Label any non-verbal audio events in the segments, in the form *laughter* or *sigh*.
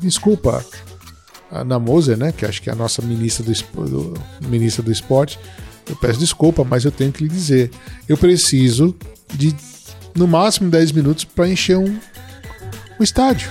desculpa, a Ana Moser, né, que acho que é a nossa ministra do, do, ministra do esporte, eu peço desculpa, mas eu tenho que lhe dizer, eu preciso de no máximo 10 minutos para encher um, um estádio.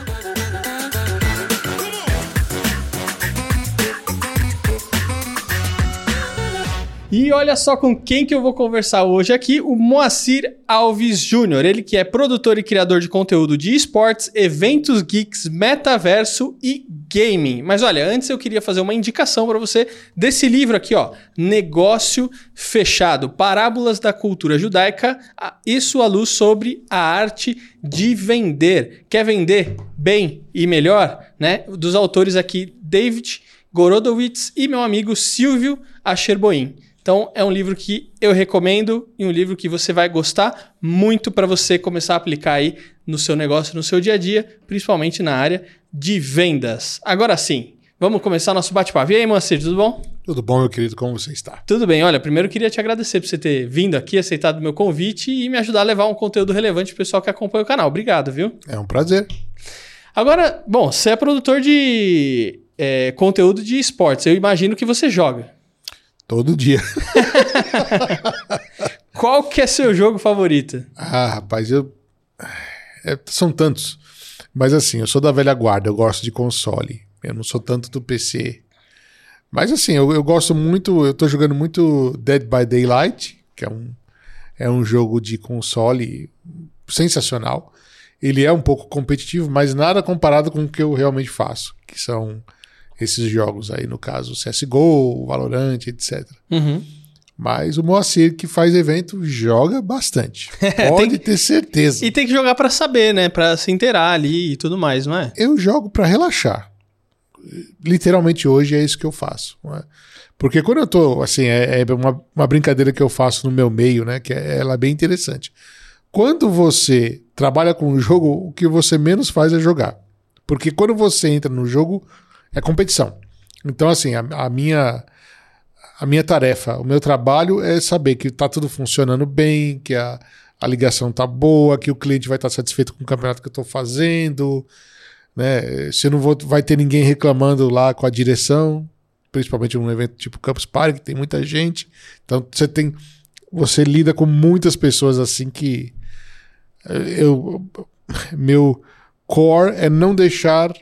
E olha só com quem que eu vou conversar hoje aqui, o Moacir Alves Júnior. Ele que é produtor e criador de conteúdo de esportes, eventos geeks, metaverso e gaming. Mas olha, antes eu queria fazer uma indicação para você desse livro aqui, ó, Negócio Fechado: Parábolas da Cultura Judaica e sua luz sobre a arte de vender. Quer vender bem e melhor, né? Dos autores aqui David Gorodowitz e meu amigo Silvio Acherboim. Então, é um livro que eu recomendo e um livro que você vai gostar muito para você começar a aplicar aí no seu negócio, no seu dia a dia, principalmente na área de vendas. Agora sim, vamos começar nosso bate-papo. E aí, Moacir, tudo bom? Tudo bom, meu querido, como você está? Tudo bem. Olha, primeiro eu queria te agradecer por você ter vindo aqui, aceitado o meu convite e me ajudar a levar um conteúdo relevante para o pessoal que acompanha o canal. Obrigado, viu? É um prazer. Agora, bom, você é produtor de é, conteúdo de esportes. Eu imagino que você joga. Todo dia. *laughs* Qual que é seu jogo favorito? Ah, rapaz, eu. É, são tantos. Mas assim, eu sou da velha guarda, eu gosto de console. Eu não sou tanto do PC. Mas assim, eu, eu gosto muito. Eu tô jogando muito Dead by Daylight, que é um, é um jogo de console sensacional. Ele é um pouco competitivo, mas nada comparado com o que eu realmente faço, que são esses jogos aí, no caso CSGO, Valorant, etc. Uhum. Mas o Moacir, que faz evento, joga bastante. *laughs* Pode ter certeza. E tem que jogar para saber, né? Para se inteirar ali e tudo mais, não é? Eu jogo para relaxar. Literalmente hoje é isso que eu faço. É? Porque quando eu tô, assim, é, é uma, uma, brincadeira que eu faço no meu meio, né? Que é, ela é bem interessante. Quando você trabalha com um jogo, o que você menos faz é jogar. Porque quando você entra no jogo, é competição. Então, assim, a, a, minha a minha tarefa, o meu trabalho é saber que está tudo funcionando bem, que a, a ligação está boa, que o cliente vai estar tá satisfeito com o campeonato que eu estou fazendo, né? Se não vou, vai ter ninguém reclamando lá com a direção, principalmente num evento tipo Campus Party, que tem muita gente. Então você tem, você lida com muitas pessoas assim que eu meu core é não deixar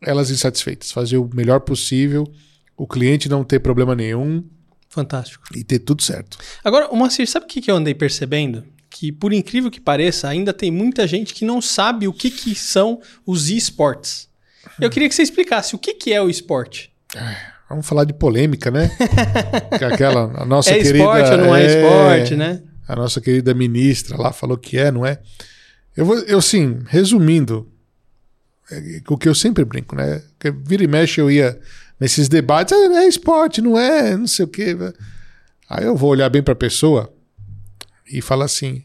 elas insatisfeitas, fazer o melhor possível, o cliente não ter problema nenhum. Fantástico. E ter tudo certo. Agora, o Moacir, sabe o que eu andei percebendo? Que, por incrível que pareça, ainda tem muita gente que não sabe o que, que são os esportes. Eu queria que você explicasse o que, que é o esporte. Vamos falar de polêmica, né? *laughs* que aquela, a nossa é querida. Esporte ou não é, é esporte, né? A nossa querida ministra lá falou que é, não é? Eu vou, eu sim, resumindo, o que eu sempre brinco, né? Porque vira e mexe eu ia nesses debates, ah, é esporte, não é, não sei o quê. Aí eu vou olhar bem para a pessoa e falar assim: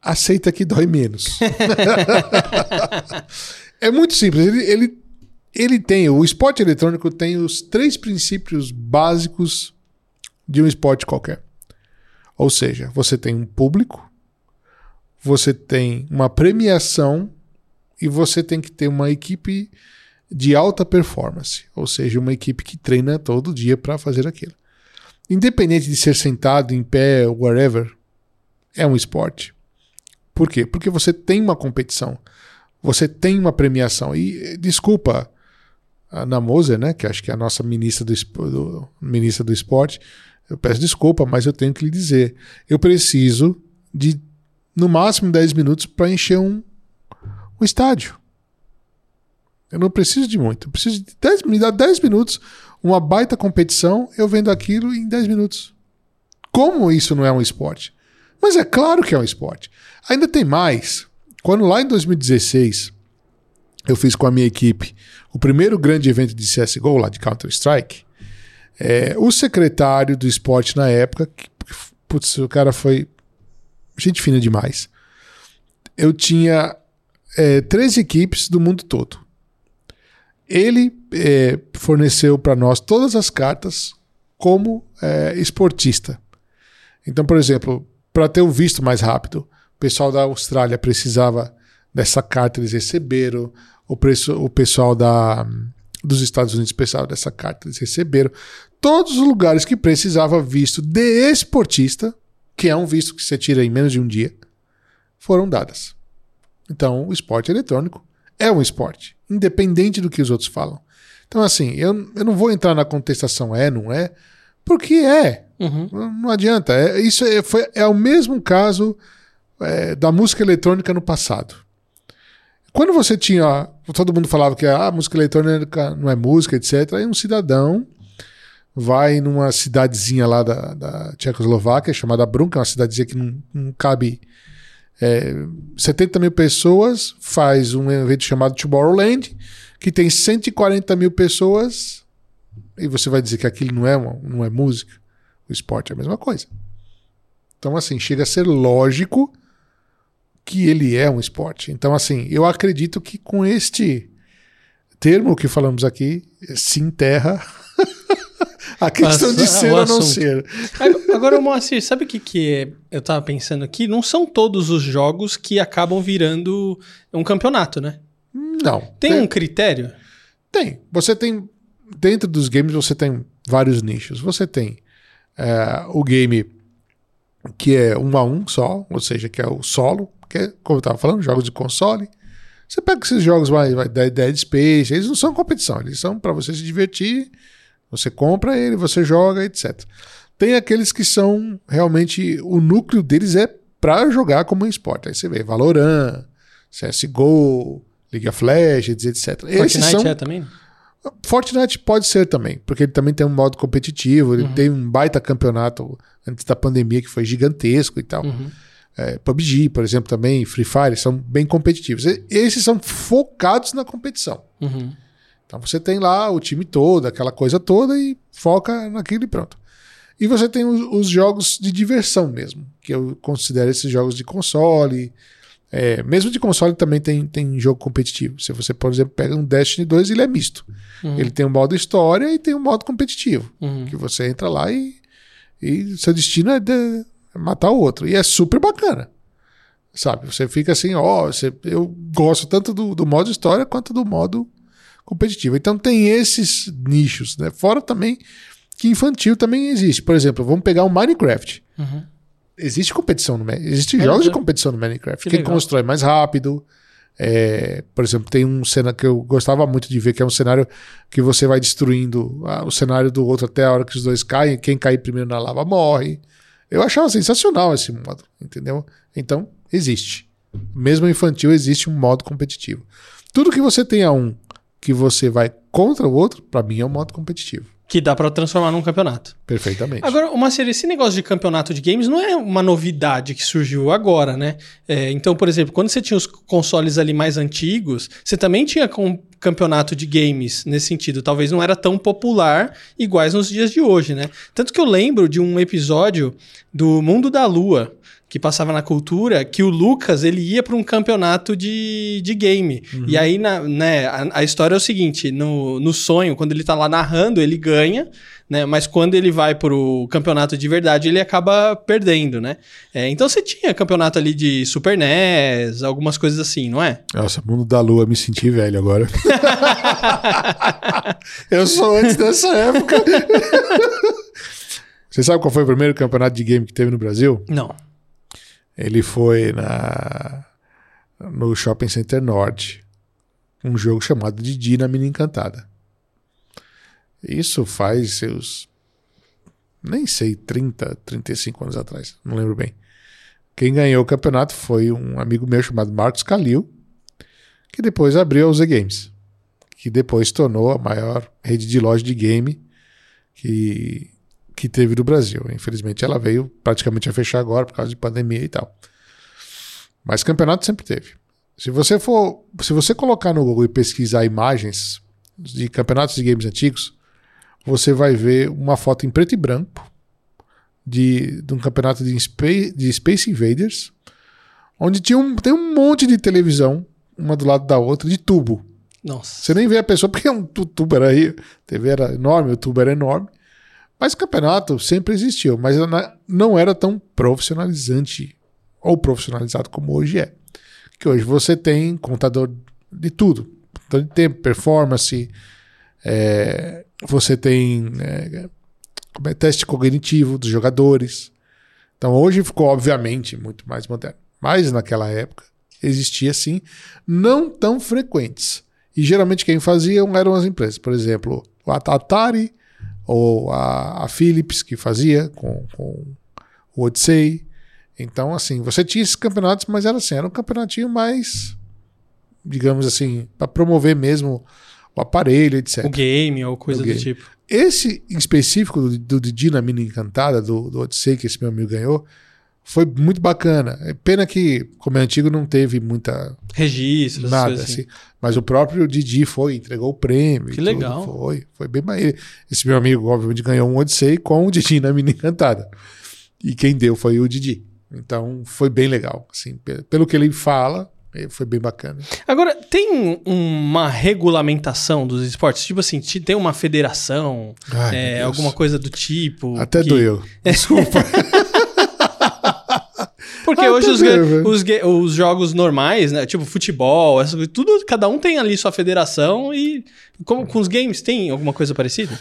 aceita que dói menos. *laughs* é muito simples. Ele, ele, ele tem, o esporte eletrônico tem os três princípios básicos de um esporte qualquer. Ou seja, você tem um público, você tem uma premiação e você tem que ter uma equipe de alta performance, ou seja, uma equipe que treina todo dia para fazer aquilo. Independente de ser sentado, em pé, whatever, é um esporte. Por quê? Porque você tem uma competição, você tem uma premiação. E desculpa, Ana Moser, né, que acho que é a nossa ministra do, do, ministra do esporte, eu peço desculpa, mas eu tenho que lhe dizer, eu preciso de no máximo 10 minutos para encher um, o estádio. Eu não preciso de muito. Eu preciso de 10, me dá 10 minutos, uma baita competição, eu vendo aquilo em 10 minutos. Como isso não é um esporte? Mas é claro que é um esporte. Ainda tem mais. Quando lá em 2016 eu fiz com a minha equipe o primeiro grande evento de CSGO, lá de Counter-Strike, é, o secretário do esporte na época, que, putz, o cara foi gente fina demais. Eu tinha é, três equipes do mundo todo. Ele é, forneceu para nós todas as cartas como é, esportista. Então, por exemplo, para ter o visto mais rápido, o pessoal da Austrália precisava dessa carta, eles receberam. o, preço, o pessoal da, dos Estados Unidos precisava dessa carta. Eles receberam todos os lugares que precisava visto de esportista, que é um visto que você tira em menos de um dia, foram dadas. Então, o esporte eletrônico é um esporte, independente do que os outros falam. Então, assim, eu, eu não vou entrar na contestação é, não é, porque é. Uhum. Não, não adianta. É, isso é, foi, é o mesmo caso é, da música eletrônica no passado. Quando você tinha. Todo mundo falava que a ah, música eletrônica não é música, etc. Aí um cidadão vai numa cidadezinha lá da, da Tchecoslováquia, chamada Brun, que é uma cidadezinha que não, não cabe é, 70 mil pessoas, faz um evento chamado Tomorrowland, que tem 140 mil pessoas, e você vai dizer que aquilo não é, uma, não é música. O esporte é a mesma coisa. Então, assim, chega a ser lógico que ele é um esporte. Então, assim, eu acredito que com este termo que falamos aqui, se enterra *laughs* a questão de ser o ou não ser. Agora, Moacir, sabe o que, que eu tava pensando aqui? Não são todos os jogos que acabam virando um campeonato, né? Não. Tem um critério? Tem. Você tem. Dentro dos games, você tem vários nichos. Você tem é, o game que é um a um só, ou seja, que é o solo, que é, como eu estava falando, jogos de console. Você pega esses jogos, vai, Dead Dead Space, eles não são competição, eles são para você se divertir. Você compra ele, você joga, etc. Tem aqueles que são realmente o núcleo deles é para jogar como um esporte. Aí você vê Valorant, CS:GO, League of Legends, etc. Esses Fortnite são é também? Fortnite pode ser também, porque ele também tem um modo competitivo, ele tem um baita campeonato antes da pandemia que foi gigantesco e tal. Uhum. É, PUBG, por exemplo, também, Free Fire, são bem competitivos. E- Esses são focados na competição. Uhum. Então você tem lá o time todo, aquela coisa toda e foca naquilo e pronto. E você tem os, os jogos de diversão mesmo, que eu considero esses jogos de console. É, mesmo de console também tem, tem jogo competitivo. Se você, por exemplo, pega um Destiny 2, ele é misto. Uhum. Ele tem um modo história e tem um modo competitivo. Uhum. Que você entra lá e, e seu destino é, de- é matar o outro. E é super bacana. Sabe? Você fica assim, ó, você- eu gosto tanto do, do modo história quanto do modo competitivo. Então tem esses nichos, né? Fora também que infantil também existe. Por exemplo, vamos pegar o Minecraft. Uhum. Existe competição no Minecraft. Existem É, jogos de competição no Minecraft. Que Quem legal. constrói mais rápido. é, por exemplo, tem um cenário que eu gostava muito de ver, que é um cenário que você vai destruindo ah, o cenário do outro até a hora que os dois caem. Quem cair primeiro na lava morre. Eu achava sensacional esse modo, entendeu? Então, existe. Mesmo infantil, existe um modo competitivo. Tudo que você tenha um que você vai contra o outro, pra mim é um modo competitivo. Que dá pra transformar num campeonato. Perfeitamente. Agora, uma série, esse negócio de campeonato de games não é uma novidade que surgiu agora, né? É, então, por exemplo, quando você tinha os consoles ali mais antigos, você também tinha com campeonato de games nesse sentido. Talvez não era tão popular iguais nos dias de hoje, né? Tanto que eu lembro de um episódio do Mundo da Lua que passava na cultura, que o Lucas ele ia para um campeonato de, de game. E aí, na, né, a, a história é o seguinte: no, no sonho, quando ele tá lá narrando, ele ganha, né? Mas quando ele vai pro campeonato de verdade, ele acaba perdendo, né? É, então você tinha campeonato ali de Super NES, algumas coisas assim, não é? Nossa, mundo da lua, me senti velho agora. *laughs* eu sou antes dessa época. *laughs* Você sabe qual foi o primeiro campeonato de game que teve no Brasil? Não. Ele foi na no Shopping Center Norte. Um jogo chamado Didi na Mina Encantada. Isso faz seus. Nem sei, 30, 35 anos atrás. Não lembro bem. Quem ganhou o campeonato foi um amigo meu chamado Marcos Calil, que depois abriu a Z Games, que depois tornou a maior rede de loja de game que, que teve no Brasil. Infelizmente ela veio praticamente a fechar agora por causa de pandemia e tal. Mas campeonato sempre teve. Se você for, se você colocar no Google e pesquisar imagens de campeonatos de games antigos, você vai ver uma foto em preto e branco de, de um campeonato de Space, de Space Invaders, onde tinha um, tem um monte de televisão, uma do lado da outra, de tubo. Nossa. Você nem vê a pessoa, porque um tu- tubo era aí, a TV era enorme, o tubo era enorme. Mas o campeonato sempre existiu, mas não era tão profissionalizante ou profissionalizado como hoje é. Que hoje você tem contador de tudo. monitor de tempo, performance, é, você tem é, é, teste cognitivo dos jogadores. Então hoje ficou, obviamente, muito mais moderno. Mas naquela época existia sim, não tão frequentes. E geralmente quem fazia eram as empresas. Por exemplo, a Atari ou a, a Philips, que fazia com, com o Odyssey. Então, assim, você tinha esses campeonatos, mas era assim, era um campeonatinho mais, digamos assim, para promover mesmo o aparelho, etc. O game ou coisa O do game. tipo. Esse em específico do, do Didi na Mina Encantada, do, do Odyssey, que esse meu amigo ganhou, foi muito bacana. É Pena que, como é antigo, não teve muita Registros, nada assim. assim. Mas o próprio Didi foi, entregou o prêmio. Que tudo. legal. Foi, foi bem maneiro. Esse meu amigo, obviamente, ganhou um Odyssey com o Didi na Mina Encantada. E quem deu foi o Didi. Então foi bem legal. Assim, pe- pelo que ele fala, eh, foi bem bacana. Agora, tem uma regulamentação dos esportes? Tipo assim, te- tem uma federação, Ai, é, alguma coisa do tipo? Até que- doeu. *laughs* Desculpa. *laughs* Porque Até hoje os, velho. os, ga- os jogos normais, né? Tipo futebol, essa tudo, cada um tem ali sua federação e como com os games tem alguma coisa parecida?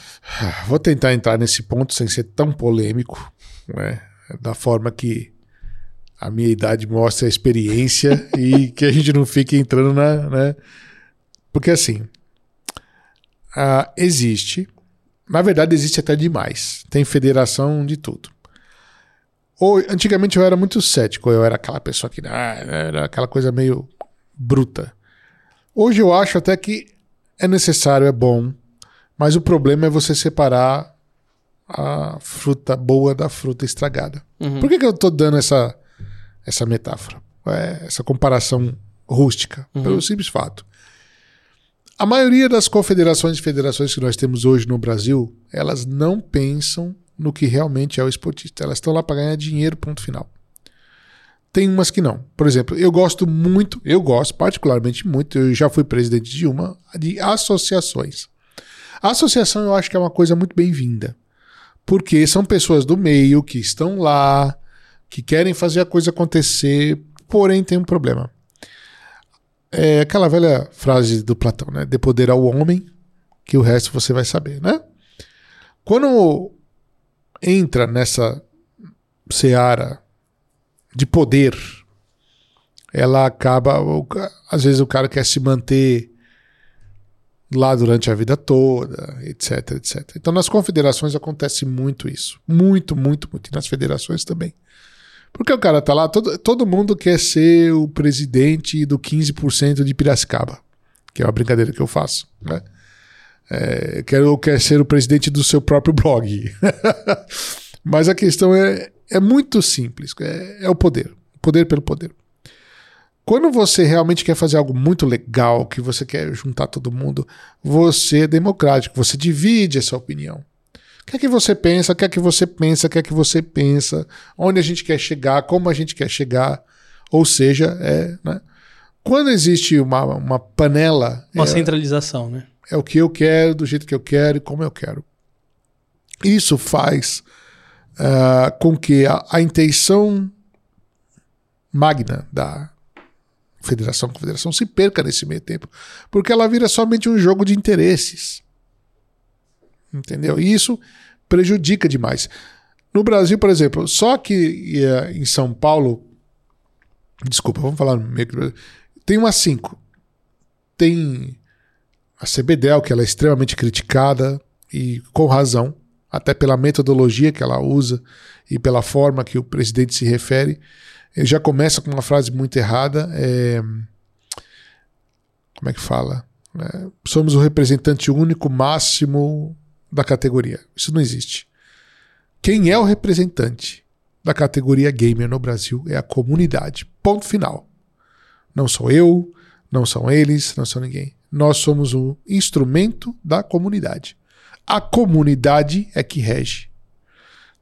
Vou tentar entrar nesse ponto sem ser tão polêmico, né? Da forma que a minha idade mostra a experiência *laughs* e que a gente não fique entrando na. Né? Porque assim, ah, existe. Na verdade, existe até demais. Tem federação de tudo. Ou, antigamente eu era muito cético, eu era aquela pessoa que ah, era aquela coisa meio bruta. Hoje eu acho até que é necessário, é bom, mas o problema é você separar a fruta boa da fruta estragada. Uhum. Por que, que eu tô dando essa, essa metáfora? É, essa comparação rústica? Pelo simples fato. A maioria das confederações e federações que nós temos hoje no Brasil, elas não pensam no que realmente é o esportista. Elas estão lá para ganhar dinheiro, ponto final. Tem umas que não. Por exemplo, eu gosto muito, eu gosto particularmente muito, eu já fui presidente de uma, de associações. A associação eu acho que é uma coisa muito bem-vinda. Porque são pessoas do meio que estão lá, que querem fazer a coisa acontecer, porém tem um problema. É aquela velha frase do Platão, né? De poder ao homem, que o resto você vai saber, né? Quando entra nessa seara de poder, ela acaba. Às vezes o cara quer se manter lá durante a vida toda, etc, etc. Então nas confederações acontece muito isso. Muito, muito, muito. E nas federações também. Porque o cara tá lá, todo, todo mundo quer ser o presidente do 15% de Piracicaba, que é uma brincadeira que eu faço, né? É, quero, quer ser o presidente do seu próprio blog. *laughs* Mas a questão é, é muito simples, é, é o poder. O poder pelo poder. Quando você realmente quer fazer algo muito legal, que você quer juntar todo mundo, você é democrático, você divide essa opinião. O que é que você pensa, o que é que você pensa, o que é que você pensa, onde a gente quer chegar, como a gente quer chegar. Ou seja, é, né? quando existe uma, uma panela, Uma é, centralização, né? É o que eu quero, do jeito que eu quero e como eu quero. Isso faz ah, com que a, a intenção magna da federação confederação se perca nesse meio tempo, porque ela vira somente um jogo de interesses. Entendeu? E isso prejudica demais. No Brasil, por exemplo, só que eh, em São Paulo, desculpa, vamos falar meio que- tem umas cinco. Tem a CBDEL, que ela é extremamente criticada e com razão, até pela metodologia que ela usa e pela forma que o presidente se refere. Ele já começa com uma frase muito errada. é, Como é que fala? É, somos o representante único máximo da categoria. Isso não existe. Quem é o representante da categoria gamer no Brasil é a comunidade. Ponto final. Não sou eu, não são eles, não são ninguém. Nós somos o instrumento da comunidade. A comunidade é que rege.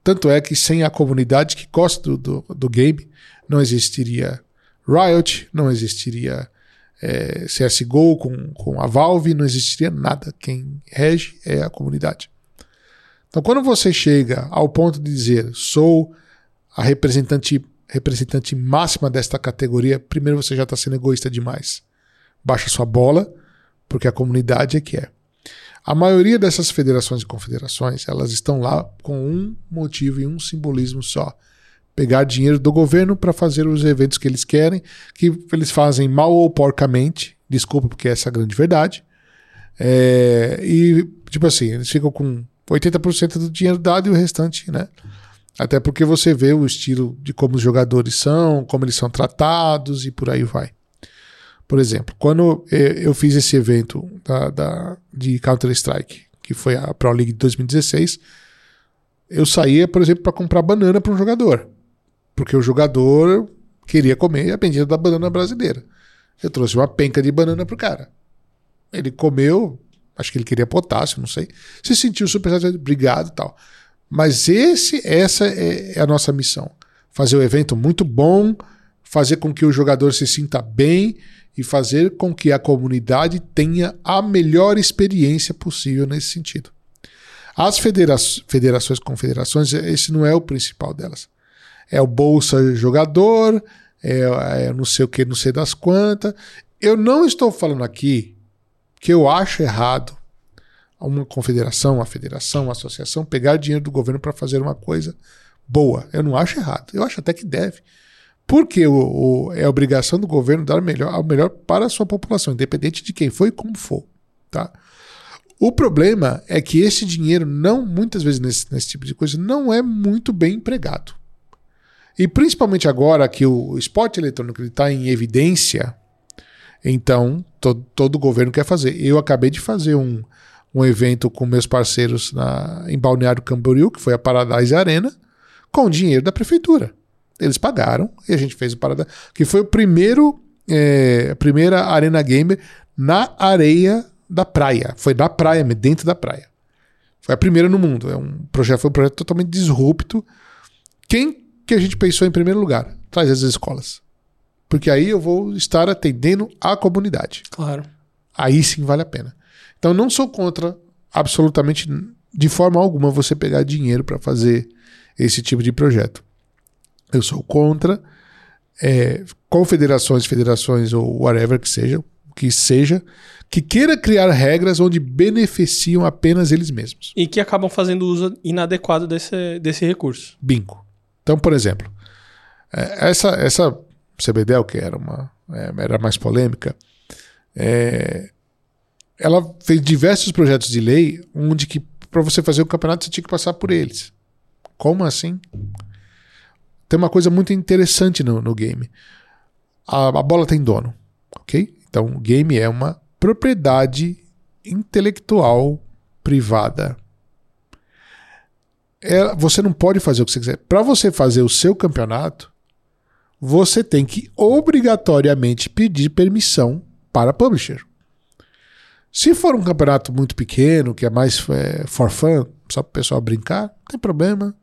Tanto é que sem a comunidade que gosta do, do, do game, não existiria Riot, não existiria eh, CSGO com, com a Valve, não existiria nada. Quem rege é a comunidade. Então, quando você chega ao ponto de dizer sou a representante, representante máxima desta categoria, primeiro você já está sendo egoísta demais. Baixa sua bola, porque a comunidade é que é. A maioria dessas federações e confederações, elas estão lá com um motivo e um simbolismo só. Pegar dinheiro do governo para fazer os eventos que eles querem, que eles fazem mal ou porcamente, desculpa porque essa é a grande verdade. É, e, tipo assim, eles ficam com 80% do dinheiro dado e o restante, né? Até porque você vê o estilo de como os jogadores são, como eles são tratados e por aí vai. Por exemplo, quando eu fiz esse evento da, da de Counter-Strike, que foi a Pro League de 2016, eu saía, por exemplo, para comprar banana para um jogador. Porque o jogador queria comer a bendita da banana brasileira. Eu trouxe uma penca de banana pro cara. Ele comeu, acho que ele queria potássio, não sei. Se sentiu super satisfeito, obrigado e tal. Mas esse, essa é, é a nossa missão. Fazer o evento muito bom, fazer com que o jogador se sinta bem e fazer com que a comunidade tenha a melhor experiência possível nesse sentido. As federa federações, confederações, esse não é o principal delas. É o bolsa jogador, é, é não sei o que, não sei das quantas. Eu não estou falando aqui que eu acho errado uma confederação, uma federação, uma associação pegar dinheiro do governo para fazer uma coisa boa. Eu não acho errado. Eu acho até que deve. Porque o, o, é obrigação do governo dar o melhor, o melhor para a sua população, independente de quem foi e como for. Tá? O problema é que esse dinheiro não, muitas vezes nesse, nesse tipo de coisa, não é muito bem empregado. E principalmente agora que o esporte eletrônico está em evidência, então todo, todo governo quer fazer. Eu acabei de fazer um, um evento com meus parceiros na, em Balneário Camboriú, que foi a Paradise Arena, com dinheiro da prefeitura. Eles pagaram e a gente fez o Parada, que foi o primeiro, é, a primeira Arena Gamer na areia da praia. Foi na praia, dentro da praia. Foi a primeira no mundo. É um projeto, foi um projeto totalmente disrupto. Quem que a gente pensou em primeiro lugar? Traz as escolas. Porque aí eu vou estar atendendo a comunidade. Claro. Aí sim vale a pena. Então não sou contra absolutamente de forma alguma você pegar dinheiro para fazer esse tipo de projeto. Eu sou contra é, confederações, federações ou whatever que seja, que seja, que queira criar regras onde beneficiam apenas eles mesmos. E que acabam fazendo uso inadequado desse, desse recurso. Bingo. Então, por exemplo, é, essa, essa CBDEL, que era, uma, é, era mais polêmica, é, ela fez diversos projetos de lei onde que para você fazer o campeonato você tinha que passar por eles. Como assim? Tem uma coisa muito interessante no, no game. A, a, bola tem dono, ok? Então, o game é uma propriedade intelectual privada. É, você não pode fazer o que você quiser. Para você fazer o seu campeonato, você tem que obrigatoriamente pedir permissão para a publisher. Se for um campeonato muito pequeno, que é mais é, for fun, só para o pessoal brincar, não tem problema.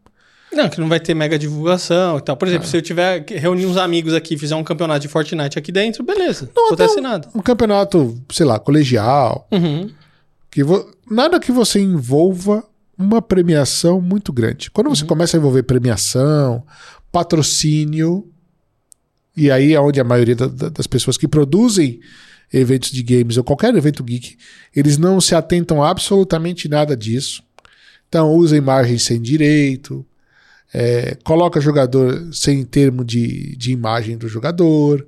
Não, que não vai ter mega divulgação e tal. Por exemplo, ah. se eu tiver reunir uns amigos aqui e fizer um campeonato de Fortnite aqui dentro, beleza. Não, acontece um, nada. Um campeonato, sei lá, colegial. Uhum. Que vo... Nada que você envolva uma premiação muito grande. Quando você uhum. começa a envolver premiação, patrocínio, e aí é onde a maioria da, da, das pessoas que produzem eventos de games ou qualquer evento geek, eles não se atentam a absolutamente nada disso. Então usa imagens sem direito, é, coloca jogador sem termo de, de imagem do jogador.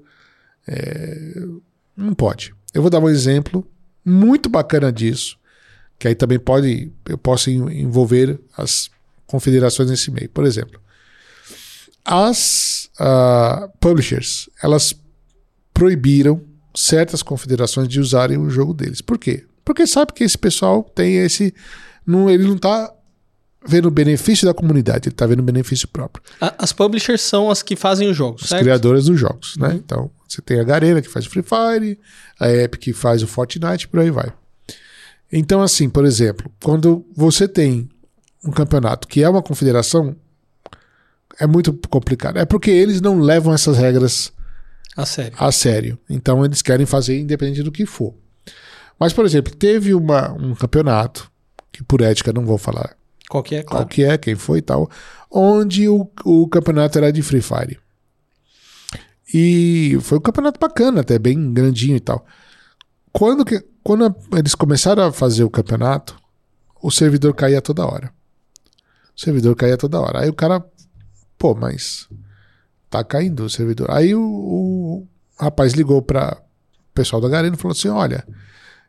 É, não pode. Eu vou dar um exemplo muito bacana disso, que aí também pode, eu posso envolver as confederações nesse meio. Por exemplo, as uh, publishers, elas proibiram certas confederações de usarem o jogo deles. Por quê? Porque sabe que esse pessoal tem esse. Não, ele não está vendo o benefício da comunidade, ele está vendo o benefício próprio. As publishers são as que fazem os jogos, As certo? criadoras dos jogos, né? Uhum. Então, você tem a Garena que faz o Free Fire, a Epic que faz o Fortnite, por aí vai. Então, assim, por exemplo, quando você tem um campeonato que é uma confederação, é muito complicado. É porque eles não levam essas regras a sério. A sério. Então, eles querem fazer independente do que for. Mas, por exemplo, teve uma, um campeonato, que por ética não vou falar qual que é, claro. Qual que é, quem foi e tal. Onde o, o campeonato era de Free Fire. E foi um campeonato bacana, até bem grandinho e tal. Quando, que, quando eles começaram a fazer o campeonato, o servidor caía toda hora. O servidor caía toda hora. Aí o cara, pô, mas tá caindo o servidor. Aí o, o rapaz ligou para o pessoal da Garena e falou assim: Olha,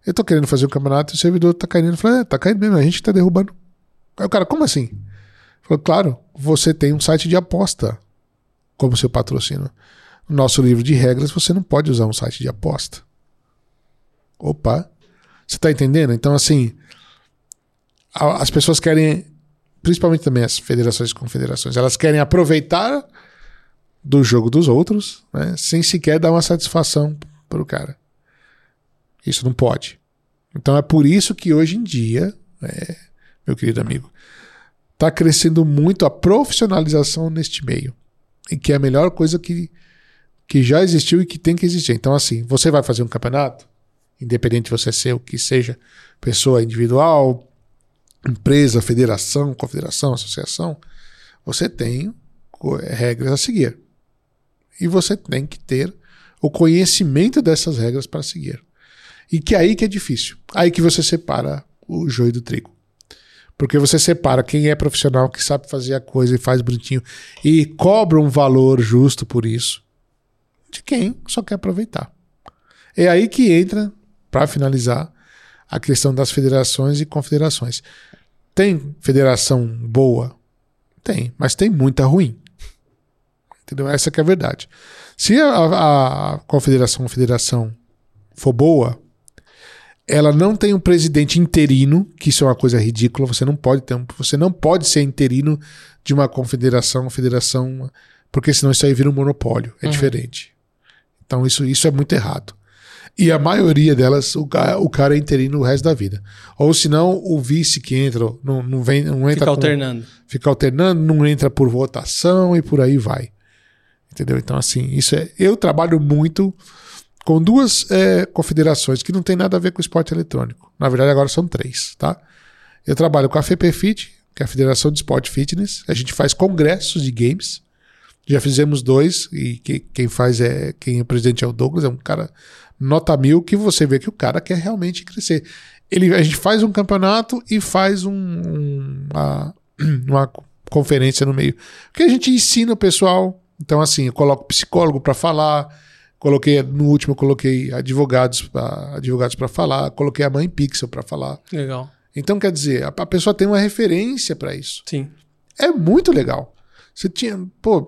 eu tô querendo fazer o campeonato e o servidor tá caindo. Eu falei: É, tá caindo mesmo, a gente tá derrubando. Aí o cara, como assim? Falou: Claro, você tem um site de aposta como seu patrocínio. No nosso livro de regras, você não pode usar um site de aposta. Opa, você tá entendendo? Então, assim, as pessoas querem, principalmente também as federações e confederações, elas querem aproveitar do jogo dos outros, né, sem sequer dar uma satisfação para o cara. Isso não pode. Então é por isso que hoje em dia, é, meu querido amigo, está crescendo muito a profissionalização neste meio. E que é a melhor coisa que, que já existiu e que tem que existir. Então, assim, você vai fazer um campeonato, independente de você ser o que seja, pessoa individual, empresa, federação, confederação, associação, você tem co- regras a seguir. E você tem que ter o conhecimento dessas regras para seguir. E que é aí que é difícil. Aí que você separa o joio do trigo. Porque você separa quem é profissional, que sabe fazer a coisa e faz bonitinho e cobra um valor justo por isso, de quem só quer aproveitar. É aí que entra, para finalizar, a questão das federações e confederações. Tem federação boa? Tem, mas tem muita ruim. Entendeu? Essa é a verdade. Se a, a confederação, a federação for boa, ela não tem um presidente interino, que isso é uma coisa ridícula. Você não pode ter um, você não pode ser interino de uma confederação, federação, porque senão isso aí vira um monopólio. É diferente. Então isso, isso é muito errado. E a maioria delas, o, o cara é interino o resto da vida. Ou senão o vice que entra, não, não, vem, não entra Fica com- alternando. fica alternando, não entra por votação e por aí vai. Entendeu? Então, assim, isso é. Eu trabalho muito com duas é, confederações que não tem nada a ver com esporte eletrônico. Na verdade, agora são três, tá? Eu trabalho com a FPFit, que é a Federação de Esporte Fitness. A gente faz congressos de games. Já fizemos dois, e que- quem faz é. Quem é o presidente é o Douglas, é um cara nota mil que você vê que o cara quer realmente crescer. Ele, a gente faz um campeonato e faz um, um- uma, *clears throat* uma conferência no meio. Porque a gente ensina o pessoal. Então, assim, eu coloco psicólogo para falar. Coloquei, no último, eu coloquei advogados para advogados para falar. Coloquei a mãe Pixel para falar. Legal. Então, quer dizer, a, a pessoa tem uma referência para isso. Sim. É muito legal. Você tinha, pô,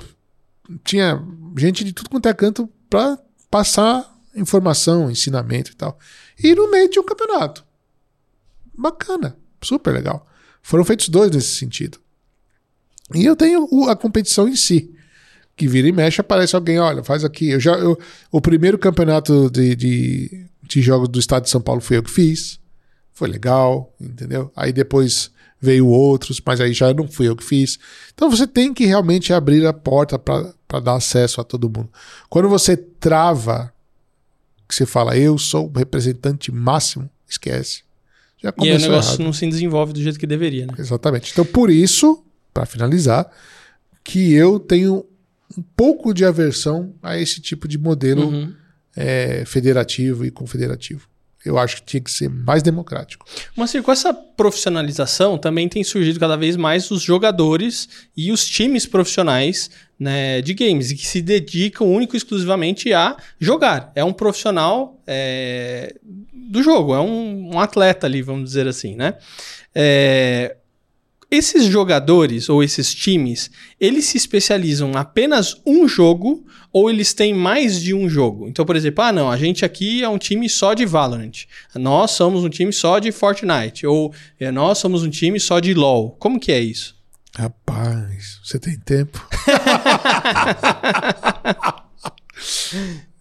tinha gente de tudo quanto é canto para passar informação, ensinamento e tal. E no meio tinha um campeonato. Bacana, super legal. Foram feitos dois nesse sentido. E eu tenho o- a competição em si. Que vira e mexe, aparece alguém, olha, faz aqui. Eu já, eu, o primeiro campeonato de, de, de jogos do estado de São Paulo foi eu que fiz. Foi legal, entendeu? Aí depois veio outros, mas aí já não fui eu que fiz. Então você tem que realmente abrir a porta para dar acesso a todo mundo. Quando você trava, que você fala, eu sou o representante máximo, esquece. Já E o negócio errado. não se desenvolve do jeito que deveria, né? Exatamente. Então, por isso, para finalizar, que eu tenho um pouco de aversão a esse tipo de modelo Uhum. é, federativo e confederativo. Eu acho que tinha que ser mais democrático. Mas com essa profissionalização também tem surgido cada vez mais os jogadores e os times profissionais né, de games e que se dedicam único e exclusivamente a jogar. É um profissional é, do jogo, é um, um atleta ali, vamos dizer assim, né? É, esses jogadores ou esses times, eles se especializam em apenas um jogo ou eles têm mais de um jogo? Então, por exemplo, ah, não, a gente aqui é um time só de Valorant. Nós somos um time só de Fortnite. Ou eh, nós somos um time só de LoL. Como que é isso? Rapaz, você tem tempo? *laughs*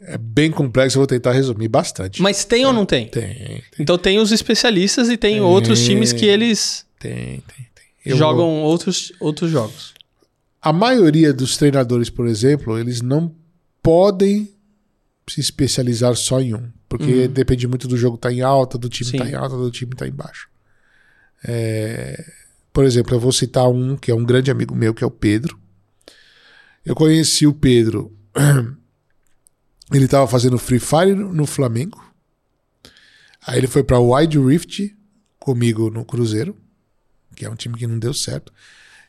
é bem complexo, eu vou tentar resumir bastante. Mas tem ou não tem? Tem, tem, Então tem os especialistas e tem Tem. outros times que eles tem, tem. Eu jogam vou- outros, outros jogos. A maioria dos treinadores, por exemplo, eles não podem se especializar só em um. Porque depende muito do jogo estar em alta, do time estar em alta, do time estar em baixo. É, Por exemplo, eu vou citar um que é um grande amigo meu, que é o Pedro. Eu conheci o Pedro. *clears throat* Ele estava fazendo Free Fire no Flamengo. Aí ele foi para Wide Rift comigo no Cruzeiro, que é um time que não deu certo.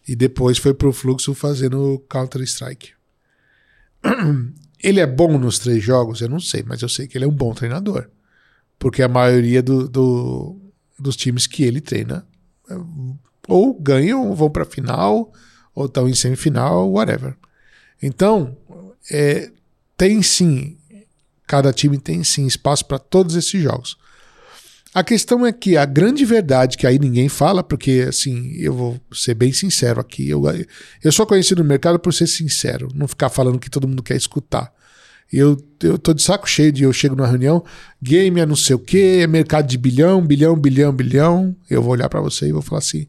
E depois foi pro Fluxo fazendo Counter-Strike. *clears throat* Ele é bom nos três jogos? Eu não sei, mas eu sei que ele é um bom treinador. Porque a maioria do, do dos times que ele treina é, ou ganham, ou vão pra final, ou estão em semifinal, whatever. Então, é, tem sim, cada time tem sim espaço para todos esses jogos. A questão é que a grande verdade que aí ninguém fala, porque assim, eu vou ser bem sincero aqui, eu, eu sou conhecido no mercado por ser sincero, não ficar falando que todo mundo quer escutar. Eu, eu tô de saco cheio de eu chego numa reunião, game é não sei o que, é mercado de bilhão, bilhão, bilhão, bilhão. Eu vou olhar para você e vou falar assim: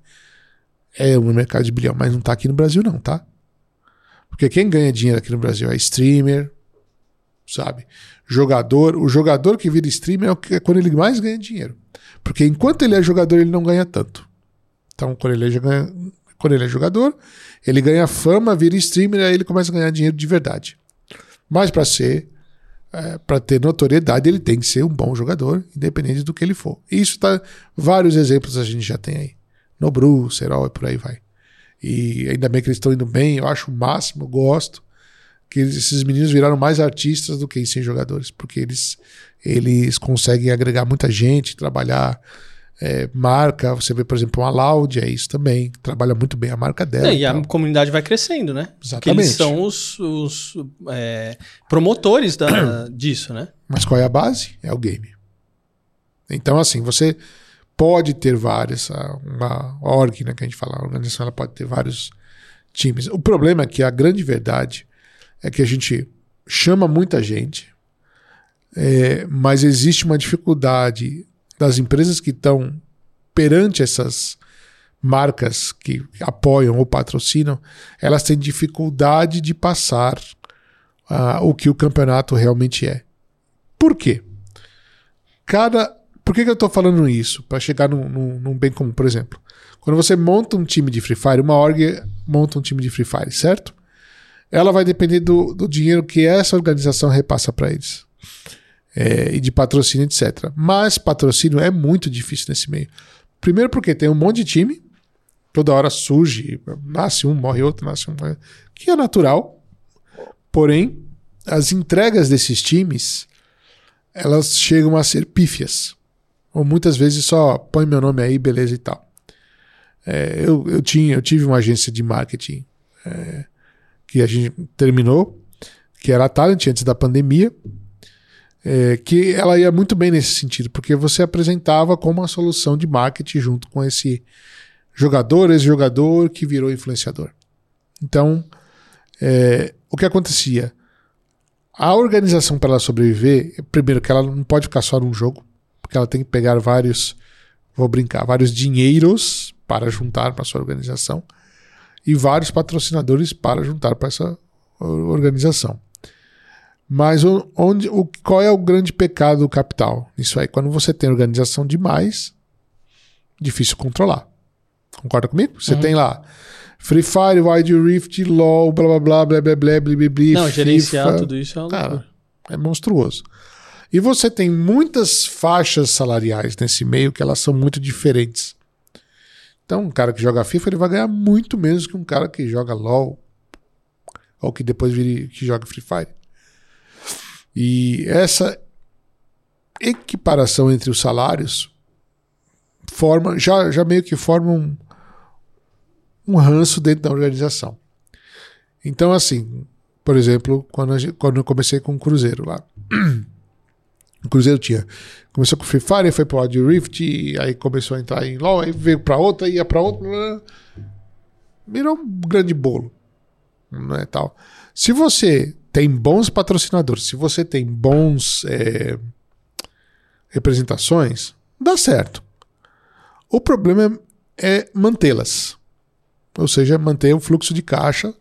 é um mercado de bilhão, mas não tá aqui no Brasil, não, tá? Porque quem ganha dinheiro aqui no Brasil é streamer, sabe? Jogador. O jogador que vira streamer é, é quando ele mais ganha dinheiro. Porque enquanto ele é jogador, ele não ganha tanto. Então, quando ele é, quando ele é jogador, ele ganha fama, vira streamer, aí ele começa a ganhar dinheiro de verdade. Mas para ser, é, para ter notoriedade, ele tem que ser um bom jogador, independente do que ele for. E isso tá. Vários exemplos a gente já tem aí. Nobru, Serol e por aí vai. E ainda bem que eles estão indo bem, eu acho o máximo, gosto que esses meninos viraram mais artistas do que em ser jogadores, porque eles, eles conseguem agregar muita gente, trabalhar é, marca. Você vê, por exemplo, uma Loud, é isso também, trabalha muito bem a marca dela. É, e, a comunidade vai crescendo, né? Exatamente. Porque eles são os, os é, promotores da, *clears throat* disso, né? Mas qual é a base? É o game. Então, assim, você pode ter várias, uma org, né, que a gente fala, a organização ela pode ter vários times. O problema é que a grande verdade é que a gente chama muita gente, é, mas existe uma dificuldade das empresas que estão perante essas marcas que apoiam ou patrocinam, elas têm dificuldade de passar uh, o que o campeonato realmente é. Por quê? Cada. Por que, que eu estou falando isso? Para chegar num, num, num, bem comum, por exemplo. Quando você monta um time de Free Fire, uma org monta um time de Free Fire, certo? Ela vai depender do, do dinheiro que essa organização repassa para eles. É, e de patrocínio, etc. Mas patrocínio é muito difícil nesse meio. Primeiro porque tem um monte de time, toda hora surge, nasce um, morre outro, nasce um, que é natural. Porém, as entregas desses times, elas chegam a ser pífias. Ou muitas vezes só põe meu nome aí, beleza e tal. É, eu, eu, tinha, eu tive uma agência de marketing é, que a gente terminou, que era a Talent antes da pandemia, é, que ela ia muito bem nesse sentido, porque você apresentava como uma solução de marketing junto com esse jogador, esse jogador que virou influenciador. Então, é, o que acontecia? A organização para ela sobreviver, primeiro que ela não pode ficar só num jogo, porque ela tem que pegar vários, vou brincar, vários dinheiros para juntar para sua organização e vários patrocinadores para juntar para essa organização. Mas onde, o, qual é o grande pecado do capital? Isso aí, quando você tem organização demais, difícil controlar. Concorda comigo? Você uhum. tem lá Free Fire, Wide Rift, LOL, blá blá blá, blá blá blá, blá blá blá. Não, gerenciar tudo isso é uma Cara, é monstruoso. E você tem muitas faixas salariais nesse meio que elas são muito diferentes. Então, um cara que joga FIFA ele vai ganhar muito menos que um cara que joga LoL ou que depois vire que joga Free Fire. E essa equiparação entre os salários forma já, já meio que forma um, um ranço dentro da organização. Então, assim, por exemplo, quando, gente, quando eu comecei com o Cruzeiro lá. *clears throat* O Cruzeiro tinha. Começou com Free Fire, foi pro Audio Rift, aí começou a entrar em LoL, aí veio pra outra, ia pra outra. Virou um grande bolo. Não é tal. Se você tem bons patrocinadores, se você tem bons é, representações, dá certo. O problema é, é mantê-las. Ou seja, manter o fluxo de caixa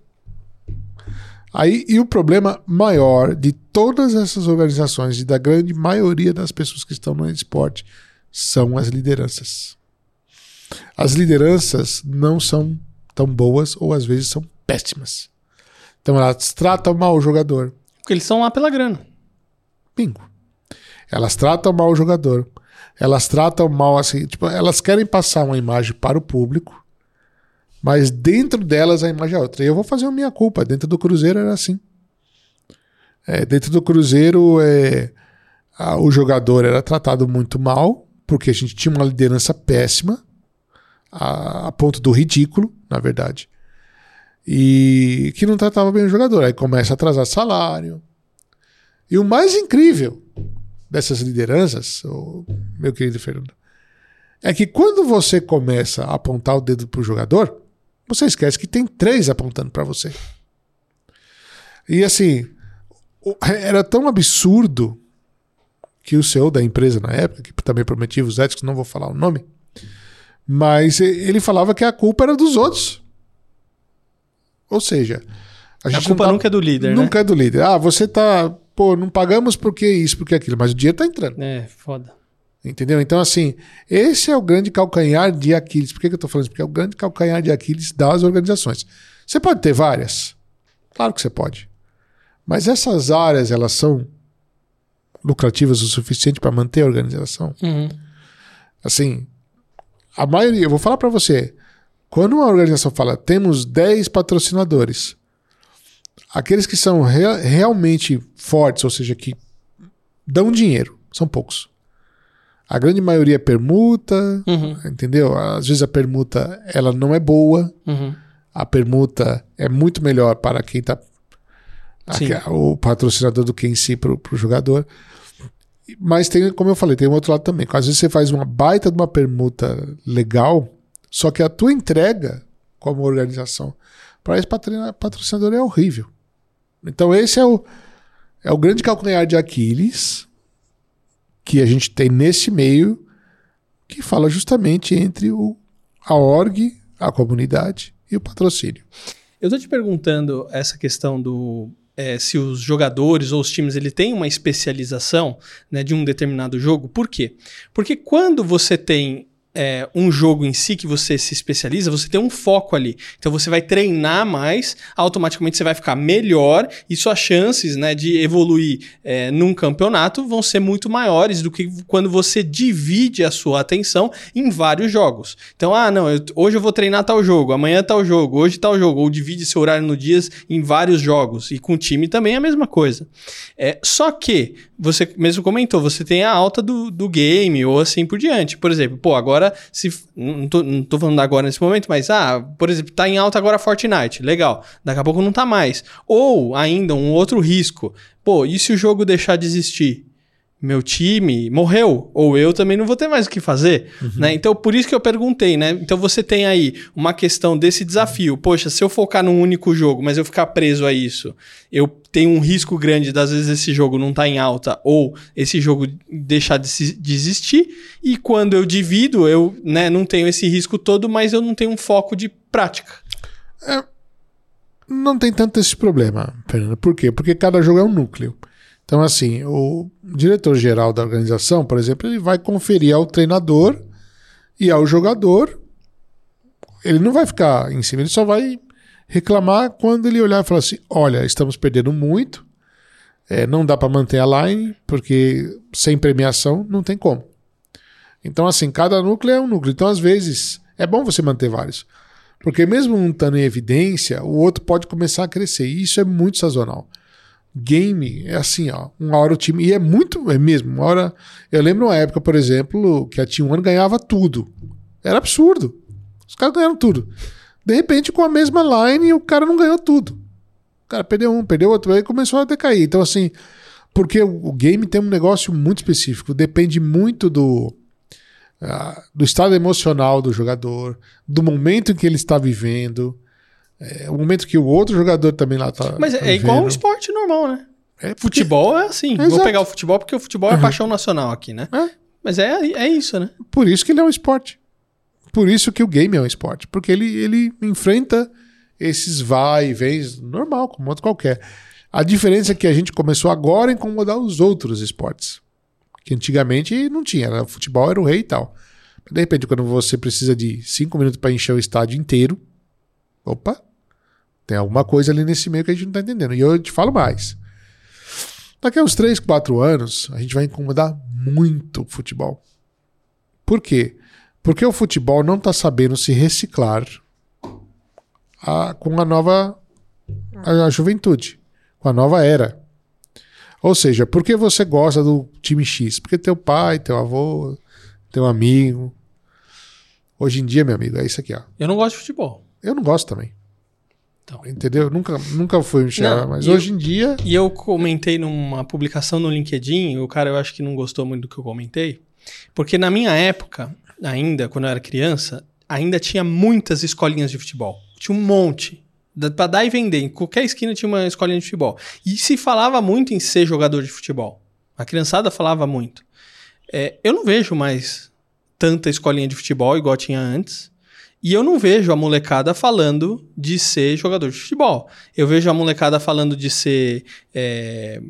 Aí, e o problema maior de todas essas organizações e da grande maioria das pessoas que estão no esporte são as lideranças. As lideranças não são tão boas ou às vezes são péssimas. Então elas tratam mal o jogador. Porque eles são lá pela grana. Bingo. Elas tratam mal o jogador. elas tratam mal assim, tipo, elas querem passar uma imagem para o público, mas dentro delas a imagem é outra. E eu vou fazer a minha culpa. Dentro do Cruzeiro era assim. É, dentro do Cruzeiro, é, a, o jogador era tratado muito mal, porque a gente tinha uma liderança péssima, a, a ponto do ridículo, na verdade. E que não tratava bem o jogador. Aí começa a atrasar salário. E o mais incrível dessas lideranças, oh, meu querido Fernando, é que quando você começa a apontar o dedo para o jogador, você esquece que tem três apontando para você. E assim, era tão absurdo que o CEO da empresa na época, que também prometia os éticos, não vou falar o nome, mas ele falava que a culpa era dos outros. Ou seja, a, a culpa tá, nunca é do líder, Nunca né? é do líder. Ah, você tá, pô, não pagamos porque isso, porque aquilo, mas o dinheiro tá entrando. É, foda. Entendeu? Então, assim, esse é o grande calcanhar de Aquiles. Por que, que eu tô falando isso? Porque é o grande calcanhar de Aquiles das organizações. Você pode ter várias? Claro que você pode. Mas essas áreas, elas são lucrativas o suficiente para manter a organização? Uhum. Assim, a maioria, eu vou falar para você, quando uma organização fala temos 10 patrocinadores, aqueles que são re realmente fortes, ou seja, que dão dinheiro, são poucos. A grande maioria é permuta, uhum. entendeu? Às vezes a permuta ela não é boa. Uhum. A permuta é muito melhor para quem está o patrocinador do que em si para o jogador. Mas tem, como eu falei, tem um outro lado também. Às vezes você faz uma baita de uma permuta legal, só que a tua entrega como organização para esse patrocinador é horrível. Então esse é o, é o grande calcanhar de Aquiles que a gente tem nesse meio que fala justamente entre o, a org, a comunidade e o patrocínio. Eu estou te perguntando essa questão do é, se os jogadores ou os times ele têm uma especialização né, de um determinado jogo. Por quê? Porque quando você tem é, um jogo em si que você se especializa, você tem um foco ali. Então você vai treinar mais, automaticamente você vai ficar melhor e suas chances né, de evoluir é, num campeonato vão ser muito maiores do que quando você divide a sua atenção em vários jogos. Então, ah, não, eu, hoje eu vou treinar tal jogo, amanhã tal jogo, hoje tal jogo, ou divide seu horário no dias em vários jogos. E com o time também é a mesma coisa. É, só que, você mesmo comentou, você tem a alta do, do game ou assim por diante. Por exemplo, pô, agora agora, se. Não tô, não tô falando agora nesse momento, mas, ah, por exemplo, tá em alta agora Fortnite. Legal. Daqui a pouco não tá mais. Ou ainda um outro risco. Pô, e se o jogo deixar de existir? Meu time morreu, ou eu também não vou ter mais o que fazer, uhum. né? Então, por isso que eu perguntei, né? Então, você tem aí uma questão desse desafio. Poxa, se eu focar num único jogo, mas eu ficar preso a isso, eu tenho um risco grande das vezes esse jogo não tá em alta ou esse jogo deixar de, de existir. E quando eu divido, eu né, não tenho esse risco todo, mas eu não tenho um foco de prática. É, não tem tanto esse problema, Fernando. Por quê? Porque cada jogo é um núcleo. Então, assim, o diretor-geral da organização, por exemplo, ele vai conferir ao treinador e ao jogador. Ele não vai ficar em cima, ele só vai reclamar quando ele olhar e falar assim: olha, estamos perdendo muito, é, não dá para manter a line, porque sem premiação não tem como. Então, assim, cada núcleo é um núcleo. Então, às vezes, é bom você manter vários. Porque mesmo um estando em evidência, o outro pode começar a crescer. E isso é muito sazonal game é assim, ó. Uma hora o time. E é muito, é mesmo. Uma hora. Eu lembro uma época, por exemplo, que a T1 ganhava tudo. Era absurdo. Os caras ganharam tudo. De repente, com a mesma line, o cara não ganhou tudo. O cara perdeu um, perdeu outro, aí começou a decair. Então, assim, porque o game tem um negócio muito específico, depende muito do. Uh, do estado emocional do jogador, do momento em que ele está vivendo, é o momento que o outro jogador também lá tá. Mas tá é igual um esporte normal, né? É, futebol é assim. É Vou pegar o futebol porque o futebol é uhum. paixão nacional aqui, né? É. Mas é, é isso, né? Por isso que ele é um esporte. Por isso que o game é um esporte. Porque ele, ele enfrenta esses vai e vens normal, como outro qualquer. A diferença é que a gente começou agora a incomodar os outros esportes. Que antigamente não tinha, né? o futebol era o rei e tal. De repente, quando você precisa de cinco minutos para encher o estádio inteiro, opa, tem alguma coisa ali nesse meio que a gente não está entendendo. E eu te falo mais. Daqui a uns 3, 4 anos, a gente vai incomodar muito o futebol. Por quê? Porque o futebol não está sabendo se reciclar a- com a nova a, a juventude, com a nova era. Ou seja, por que você gosta do time X? Porque teu pai, teu avô, teu amigo. Hoje em dia, meu amigo, é isso aqui, ó. Eu não gosto de futebol. Eu não gosto também. Então. Entendeu? Nunca, nunca fui um enxergar, mas e eu- hoje em dia. E eu comentei numa publicação no LinkedIn, o cara eu acho que não gostou muito do que eu comentei, porque na minha época, ainda, quando eu era criança, ainda tinha muitas escolinhas de futebol. Tinha um monte. Pra dar e vender. Em qualquer esquina tinha uma escolinha de futebol. E se falava muito em ser jogador de futebol. A criançada falava muito. É, eu não vejo mais tanta escolinha de futebol igual tinha antes. E eu não vejo a molecada falando de ser jogador de futebol. Eu vejo a molecada falando de ser é,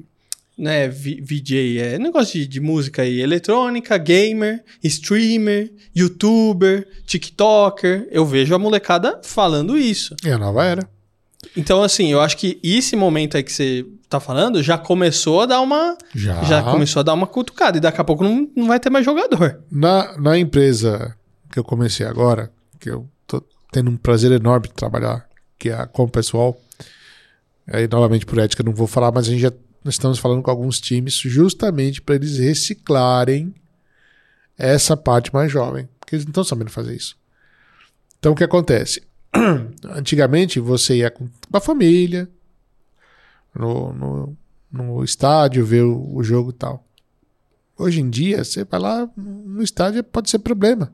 né, VJ, é negócio de, de música aí, eletrônica, gamer, streamer, youtuber, tiktoker. Eu vejo a molecada falando isso. É a nova era. Então, assim, eu acho que esse momento aí que você tá falando já começou a dar uma. Já. Já começou a dar uma cutucada. E daqui a pouco não, não vai ter mais jogador. Na, na empresa que eu comecei agora, que eu tô tendo um prazer enorme de trabalhar, que é Com Pessoal. Aí, novamente, por ética, não vou falar, mas a gente já estamos falando com alguns times justamente para eles reciclarem essa parte mais jovem, porque eles não estão sabendo fazer isso. Então, o que acontece? *clears throat* Antigamente, você ia com a família no, no, no estádio ver o, o jogo e tal. Hoje em dia, você vai lá no estádio, pode ser problema.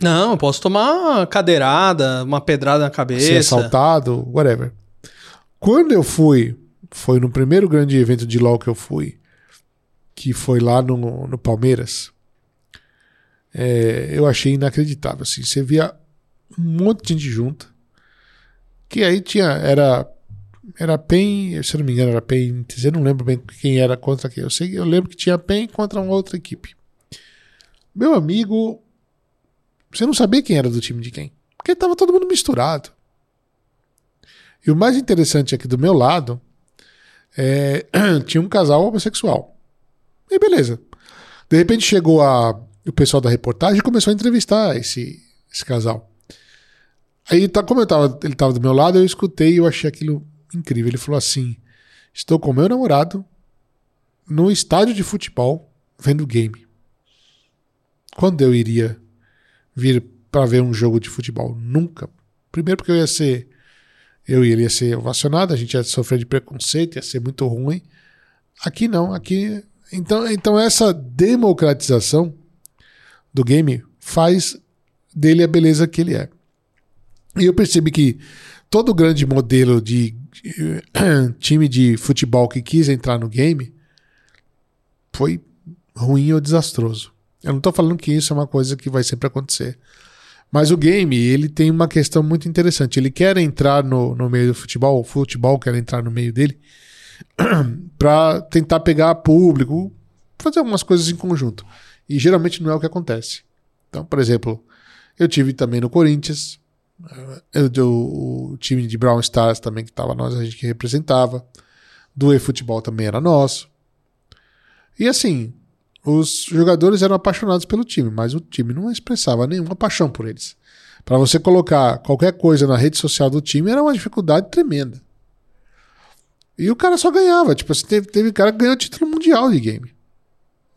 Não, eu posso tomar uma cadeirada, uma pedrada na cabeça. Ser assaltado, whatever. Quando eu fui, foi no primeiro grande evento de LoL que eu fui, que foi lá no, no Palmeiras, é, eu achei inacreditável. Assim, você via um monte de gente junta, que aí tinha, era era PEN, se eu não me engano, era PEN, eu não lembro bem quem era contra quem. Eu sei, eu lembro que tinha PEN contra uma outra equipe. Meu amigo, você não sabia quem era do time de quem, porque tava todo mundo misturado. E o mais interessante aqui do meu lado é, *clears throat* tinha um casal homossexual. E beleza. De repente chegou a, o pessoal da reportagem e começou a entrevistar esse, esse casal. Aí, tá, como eu tava, ele estava do meu lado, eu escutei e eu achei aquilo incrível. Ele falou assim: Estou com meu namorado no estádio de futebol vendo game. Quando eu iria vir para ver um jogo de futebol? Nunca. Primeiro porque eu ia ser eu ia ser ovacionado, a gente ia sofrer de preconceito, ia ser muito ruim. Aqui não, aqui então, então essa democratização do game faz dele a beleza que ele é. E eu percebi que todo grande modelo de *clears throat* time de futebol que quis entrar no game foi ruim ou desastroso. Eu não estou falando que isso é uma coisa que vai sempre acontecer. Mas o game, ele tem uma questão muito interessante. Ele quer entrar no, no meio do futebol, o futebol quer entrar no meio dele, *clears throat* para tentar pegar público, fazer algumas coisas em conjunto. E geralmente não é o que acontece. Então, por exemplo, eu tive também no Corinthians, eu, eu, o time de Brown Stars também que estava nós, a gente que representava. Do eFootball também era nosso. E assim, os jogadores eram apaixonados pelo time, mas o time não expressava nenhuma paixão por eles. Para você colocar qualquer coisa na rede social do time era uma dificuldade tremenda. E o cara só ganhava. Tipo assim, teve, teve cara que ganhou título mundial de game.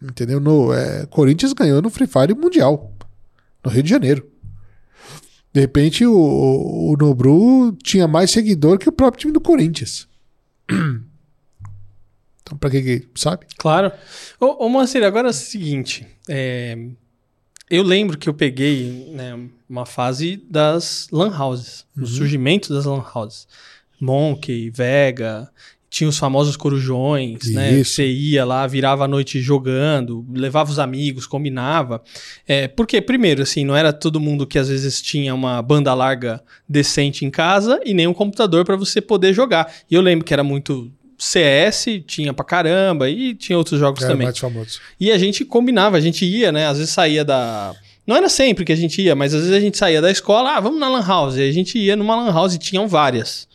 Entendeu? No, é, Corinthians ganhou no Free Fire Mundial. No Rio de Janeiro. De repente, o, o, o Nobru tinha mais seguidor que o próprio time do Corinthians. *clears throat* Então, pra que, que sabe? Claro. Ô, ô Moacir, agora é o seguinte. é, eu lembro que eu peguei né, uma fase das lan houses. O surgimento das lan houses. Monkey, Vega, tinha os famosos corujões, né? Isso. Você ia lá, virava a noite jogando, levava os amigos, combinava. É, porque, primeiro, assim, não era todo mundo que às vezes tinha uma banda larga decente em casa e nem um computador para você poder jogar. E eu lembro que era muito CS, tinha pra caramba, e tinha outros jogos Era também. mais famoso. E a gente combinava, a gente ia, né? Às vezes saía da. Não era sempre que a gente ia, mas às vezes a gente saía da escola, ah, vamos na Lan House. E a gente ia numa Lan House e tinham várias.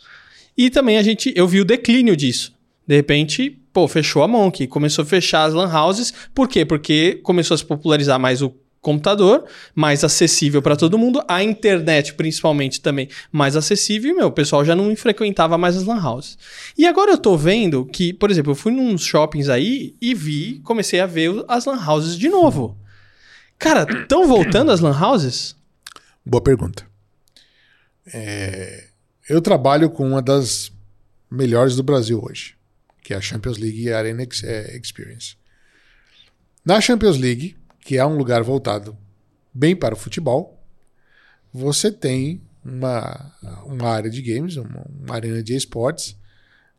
E também a gente, eu vi o declínio disso. De repente, pô, fechou a Monkey, começou a fechar as Lan Houses. Por quê? Porque começou a se popularizar mais o computador, mais acessível para todo mundo, a internet principalmente também mais acessível, e meu, o pessoal já não frequentava mais as lan houses. E agora eu tô vendo que, por exemplo, eu fui nos shoppings aí e vi, comecei a ver as lan houses de novo. Cara, estão voltando as lan houses? Boa pergunta. É, eu trabalho com uma das melhores do Brasil hoje, que é a Champions League e a Arena é, Experience. Na Champions League, que é um lugar voltado bem para o futebol, você tem uma, uma área de games, uma, uma arena de esportes,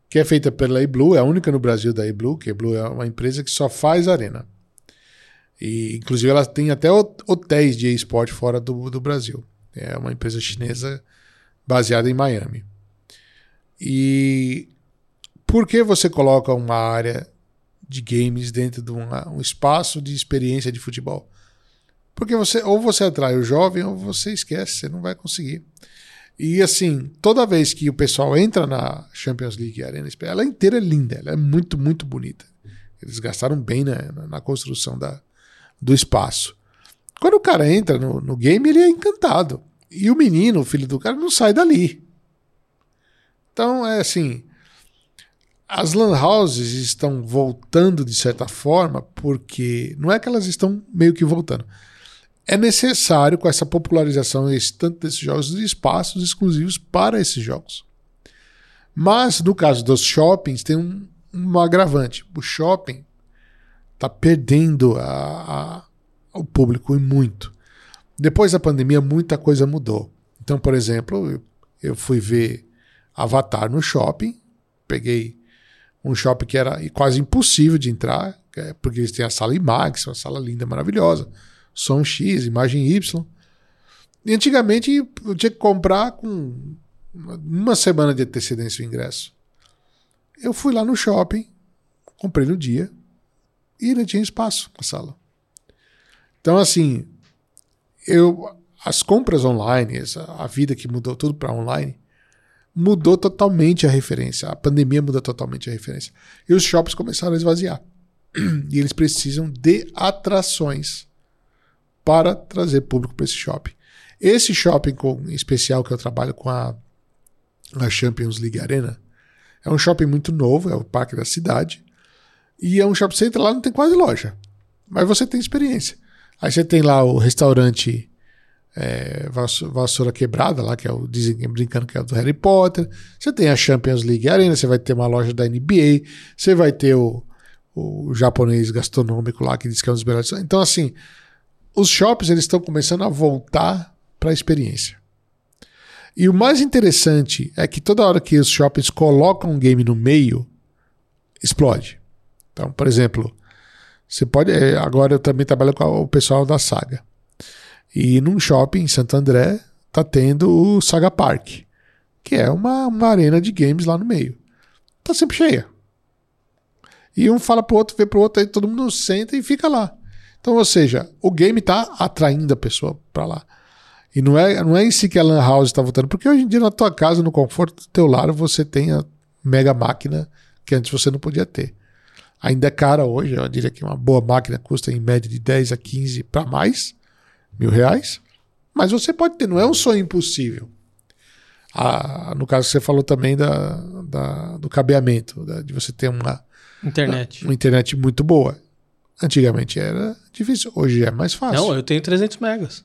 que é feita pela eBlue, é a única no Brasil da eBlue, que a eBlue é uma empresa que só faz arena. E, inclusive, ela tem até hotéis de esporte fora do, do Brasil. É uma empresa chinesa baseada em Miami. E por que você coloca uma área de games dentro de uma, um espaço de experiência de futebol? Porque você ou você atrai o jovem ou você esquece, você não vai conseguir. E assim, toda vez que o pessoal entra na Champions League Arena, ela inteira é linda, ela é muito, muito bonita. Eles gastaram bem na, na construção da, do espaço. Quando o cara entra no, no game, ele é encantado. E o menino, o filho do cara, não sai dali. Então, é assim. As lan houses estão voltando de certa forma, porque não é que elas estão meio que voltando. É necessário, com essa popularização tanto desses jogos, de espaços exclusivos para esses jogos. Mas, no caso dos shoppings, tem um, um agravante. O shopping está perdendo a, a, o público e muito. Depois da pandemia, muita coisa mudou. Então, por exemplo, eu fui ver Avatar no shopping, peguei um shopping que era quase impossível de entrar, é porque eles têm a sala IMAX, uma sala linda, maravilhosa, som X, imagem Y. E antigamente eu tinha que comprar com uma semana de antecedência o ingresso. Eu fui lá no shopping, comprei no dia, e ele tinha espaço na sala. Então, assim, eu as compras online, a vida que mudou tudo para online, mudou totalmente a referência. A pandemia mudou totalmente a referência. E os shoppings começaram a esvaziar. *clears throat* E eles precisam de atrações para trazer público para esse shopping. Esse shopping com, em especial que eu trabalho com a, a Champions League Arena é um shopping muito novo, é o parque da cidade. E é um shopping center lá, não tem quase loja. Mas você tem experiência. Aí você tem lá o restaurante é, Vassoura Quebrada, lá, que é o, dizem brincando que é do Harry Potter. Você tem a Champions League Arena, você vai ter uma loja da NBA, você vai ter o, o japonês gastronômico lá, que diz que é um dos melhores. Então, assim, os shoppings eles estão começando a voltar para a experiência. E o mais interessante é que toda hora que os shoppings colocam um game no meio, explode. Então, por exemplo, você pode. É, agora eu também trabalho com o pessoal da Saga. E num shopping em Santo André tá tendo o Saga Park, que é uma, uma arena de games lá no meio. Tá sempre cheia. E um fala pro outro, vê pro outro, aí todo mundo senta e fica lá. Então, ou seja, o game tá atraindo a pessoa para lá. E não é, não é em si que a Lan House está voltando, porque hoje em dia na tua casa, no conforto do teu lar, você tem a mega máquina que antes você não podia ter. Ainda é cara hoje, eu diria que uma boa máquina custa em média de 10 a 15 para mais mil reais. Mas você pode ter, não é um sonho impossível. Ah, no caso que você falou também da, da do cabeamento, da, de você ter uma internet. uma internet muito boa. Antigamente era difícil, hoje é mais fácil. Não, eu tenho 300 megas.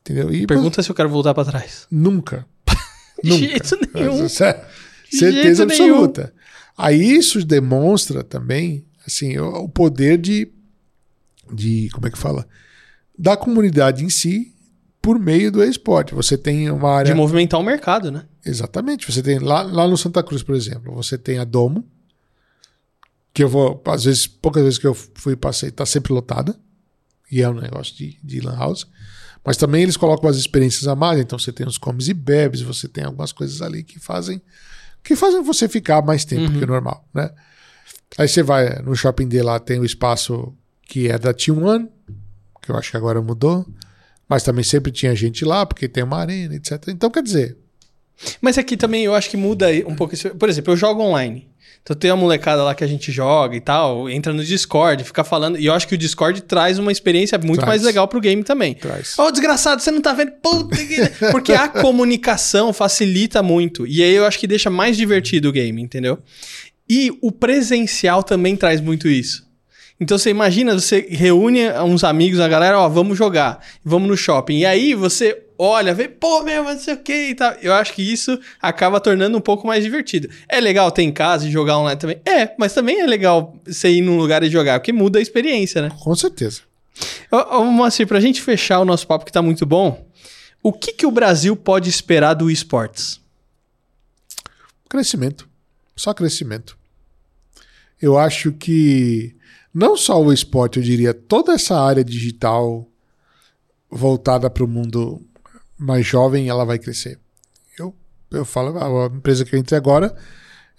Entendeu? E, Pergunta mas, se eu quero voltar para trás. Nunca. *laughs* De nunca. jeito nenhum. Certeza absoluta. Nenhum. Aí isso demonstra também assim o, o poder de, de como é que fala da comunidade em si por meio do esporte. Você tem uma área. De movimentar o mercado, né? Exatamente. Você tem lá, lá no Santa Cruz, por exemplo, você tem a Domo, que eu vou, às vezes, poucas vezes que eu fui passei, tá sempre lotada. E é um negócio de, de Lan House. Mas também eles colocam as experiências a mais. Então você tem os comes e bebes, você tem algumas coisas ali que fazem que fazem você ficar mais tempo uhum. que o normal, né? Aí você vai no shopping D lá, tem o espaço que é da T1, que eu acho que agora mudou. Mas também sempre tinha gente lá, porque tem uma arena, etc. Então, quer dizer. Mas aqui também eu acho que muda um pouco. Por exemplo, eu jogo online. Então tem a molecada lá que a gente joga e tal, entra no Discord, fica falando. E eu acho que o Discord traz uma experiência muito Traz. mais legal pro game também. Traz. Ô, desgraçado, você não tá vendo? Puta que... *laughs* Porque a comunicação facilita muito. E aí eu acho que deixa mais divertido o game, entendeu? E o presencial também traz muito isso. Então você imagina, você reúne uns amigos, a galera, ó, vamos jogar, vamos no shopping. E aí você olha, vê, pô, meu, não sei o que e tal. Eu acho que isso acaba tornando um pouco mais divertido. É legal ter em casa e jogar online também? É, mas também é legal você ir num lugar e jogar, porque muda a experiência, né? Com certeza. Ô, ô Moacir, pra gente fechar o nosso papo que tá muito bom, o que, que o Brasil pode esperar do esportes? Crescimento. Só crescimento. Eu acho que não só o esporte, eu diria, toda essa área digital voltada para o mundo mais jovem, ela vai crescer. Eu, eu falo, a empresa que eu entrei agora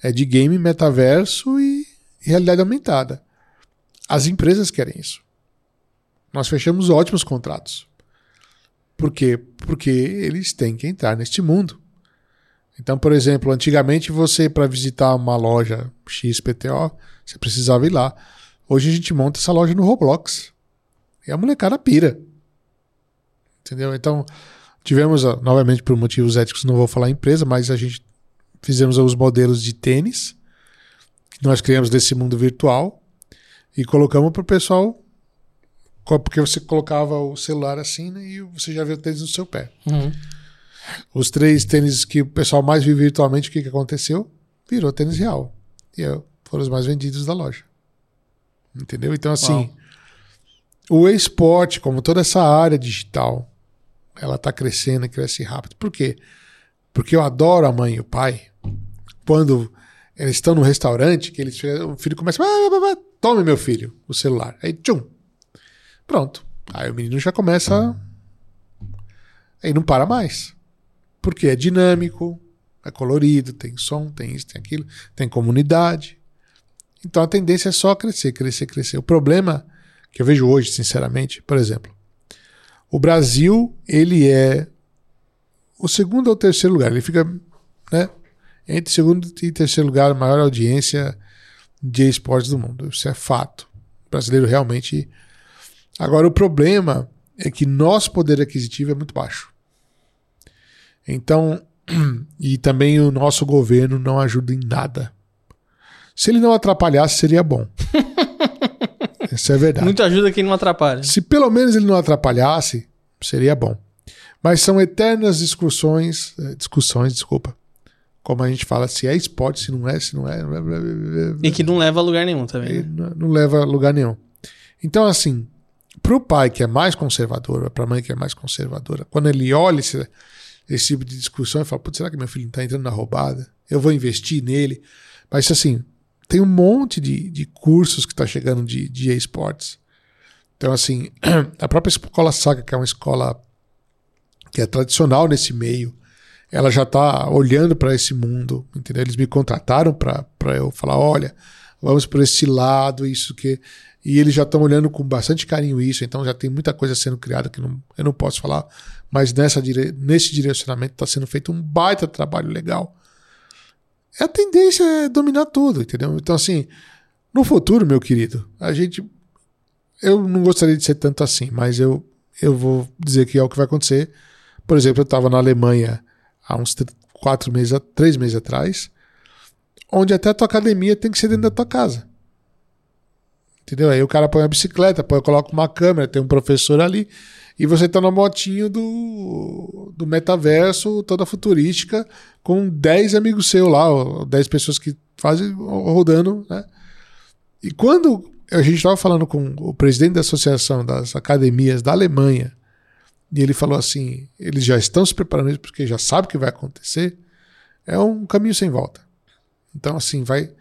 é de game, metaverso e realidade aumentada. As empresas querem isso. Nós fechamos ótimos contratos. Por quê? Porque eles têm que entrar neste mundo. Então, por exemplo, antigamente você, para visitar uma loja XPTO, você precisava ir lá. Hoje a gente monta essa loja no Roblox. E a molecada pira. Entendeu? Então, tivemos, novamente por motivos éticos, não vou falar empresa, mas a gente fizemos os modelos de tênis que nós criamos desse mundo virtual e colocamos para o pessoal, porque você colocava o celular assim né, e você já vê o tênis no seu pé. Os três tênis que o pessoal mais viu virtualmente, o que, que aconteceu? Virou tênis real. E é, foram os mais vendidos da loja. Entendeu? Então, assim, o esporte, como toda essa área digital, ela está crescendo e cresce rápido. Por quê? Porque eu adoro a mãe e o pai. Quando eles estão no restaurante, que eles, o filho começa. "Ah, ah, ah, ah, Tome, meu filho, o celular. Aí, tchum. Pronto. Aí o menino já começa. Aí não para mais. Porque é dinâmico, é colorido, tem som, tem isso, tem aquilo, tem comunidade. Então a tendência é só crescer, crescer, crescer. O problema que eu vejo hoje, sinceramente, por exemplo, o Brasil, ele é o segundo ou terceiro lugar. Ele fica né, entre segundo e terceiro lugar, a maior audiência de esportes do mundo. Isso é fato. O brasileiro realmente. Agora, o problema é que nosso poder aquisitivo é muito baixo. Então, *clears throat* e também o nosso governo não ajuda em nada. Se ele não atrapalhasse, seria bom. *laughs* Isso é verdade. Muito ajuda quem não atrapalha. Se pelo menos ele não atrapalhasse, seria bom. Mas são eternas discussões, eh, discussões, desculpa. Como a gente fala, se é esporte, se não é, se não é. E que não leva a lugar nenhum também. Né? não leva a lugar nenhum. Então, assim, pro pai que é mais conservador, pra mãe que é mais conservadora, quando ele olha esse, esse tipo de discussão e fala, putz, será que meu filho não tá entrando na roubada? Eu vou investir nele. Mas, assim, tem um monte de, de cursos que tá chegando de, de esportes. Então, assim, *clears throat* a própria escola Saga, que é uma escola que é tradicional nesse meio, ela já está olhando para esse mundo, entendeu? Eles me contrataram para eu falar, olha, vamos por esse lado, isso que e eles já estão olhando com bastante carinho isso, então já tem muita coisa sendo criada que não, eu não posso falar, mas nessa dire, nesse direcionamento está sendo feito um baita trabalho legal. A tendência é dominar tudo, entendeu? Então assim, no futuro, meu querido, a gente eu não gostaria de ser tanto assim, mas eu eu vou dizer que é o que vai acontecer. Por exemplo, eu estava na Alemanha há uns tr- quatro meses, três meses atrás, onde até a tua academia tem que ser dentro da tua casa. Entendeu? Aí o cara põe a bicicleta, põe, coloca uma câmera, tem um professor ali, e você tá na motinho do, do metaverso, toda futurística, com 10 amigos seus lá, ou 10 pessoas que fazem rodando, né? E quando a gente estava falando com o presidente da Associação das Academias da Alemanha, e ele falou assim: eles já estão se preparando porque já sabe o que vai acontecer, é um caminho sem volta. Então, assim, vai.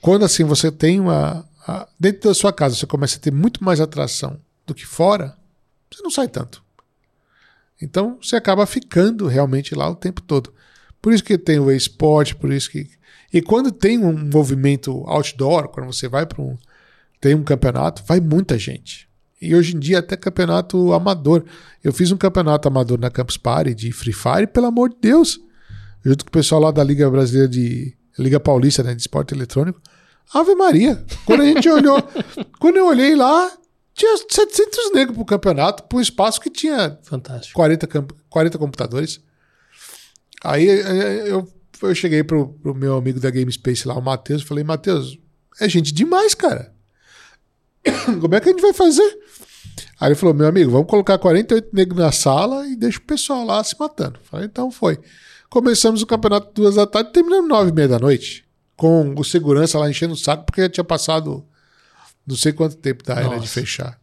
Quando assim você tem uma. a- dentro da sua casa você começa a ter muito mais atração do que fora, você não sai tanto. Então você acaba ficando realmente lá o tempo todo. Por isso que tem o esporte, por isso que. E quando tem um movimento outdoor, quando você vai para um. Tem um campeonato, vai muita gente. E hoje em dia até campeonato amador. Eu fiz um campeonato amador na Campus Party de Free Fire, pelo amor de Deus. Junto com o pessoal lá da Liga Brasileira de Liga Paulista, né, de esporte eletrônico. Ave Maria. Quando a gente *laughs* olhou, quando eu olhei lá, tinha 700 negros pro campeonato, pro espaço que tinha Fantástico. 40, camp- 40 computadores. Aí eu, eu cheguei pro, pro meu amigo da Game Space lá, o Matheus, e falei, Matheus, é gente demais, cara. *coughs* Como é que a gente vai fazer? Aí ele falou, meu amigo, vamos colocar 48 negros na sala e deixa o pessoal lá se matando. Falei, então foi. Começamos o campeonato duas da tarde terminamos nove e meia da noite. Com o segurança lá enchendo o saco, porque já tinha passado não sei quanto tempo da era de Nossa. fechar.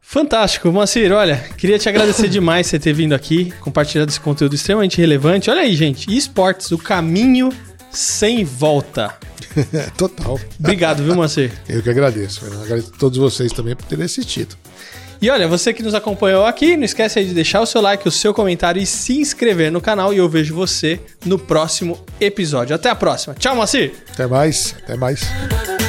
Fantástico, Moacir. Olha, queria te agradecer *laughs* demais você ter vindo aqui, compartilhado esse conteúdo extremamente relevante. Olha aí, gente. eSports, o caminho sem volta. *laughs* Total. Obrigado, viu, Moacir? Eu que agradeço. Agradeço a todos vocês também por terem assistido. E olha, você que nos acompanhou aqui, não esquece aí de deixar o seu like, o seu comentário e se inscrever no canal. E eu vejo você no próximo episódio. Até a próxima. Tchau, Moacir! Até mais. Até mais.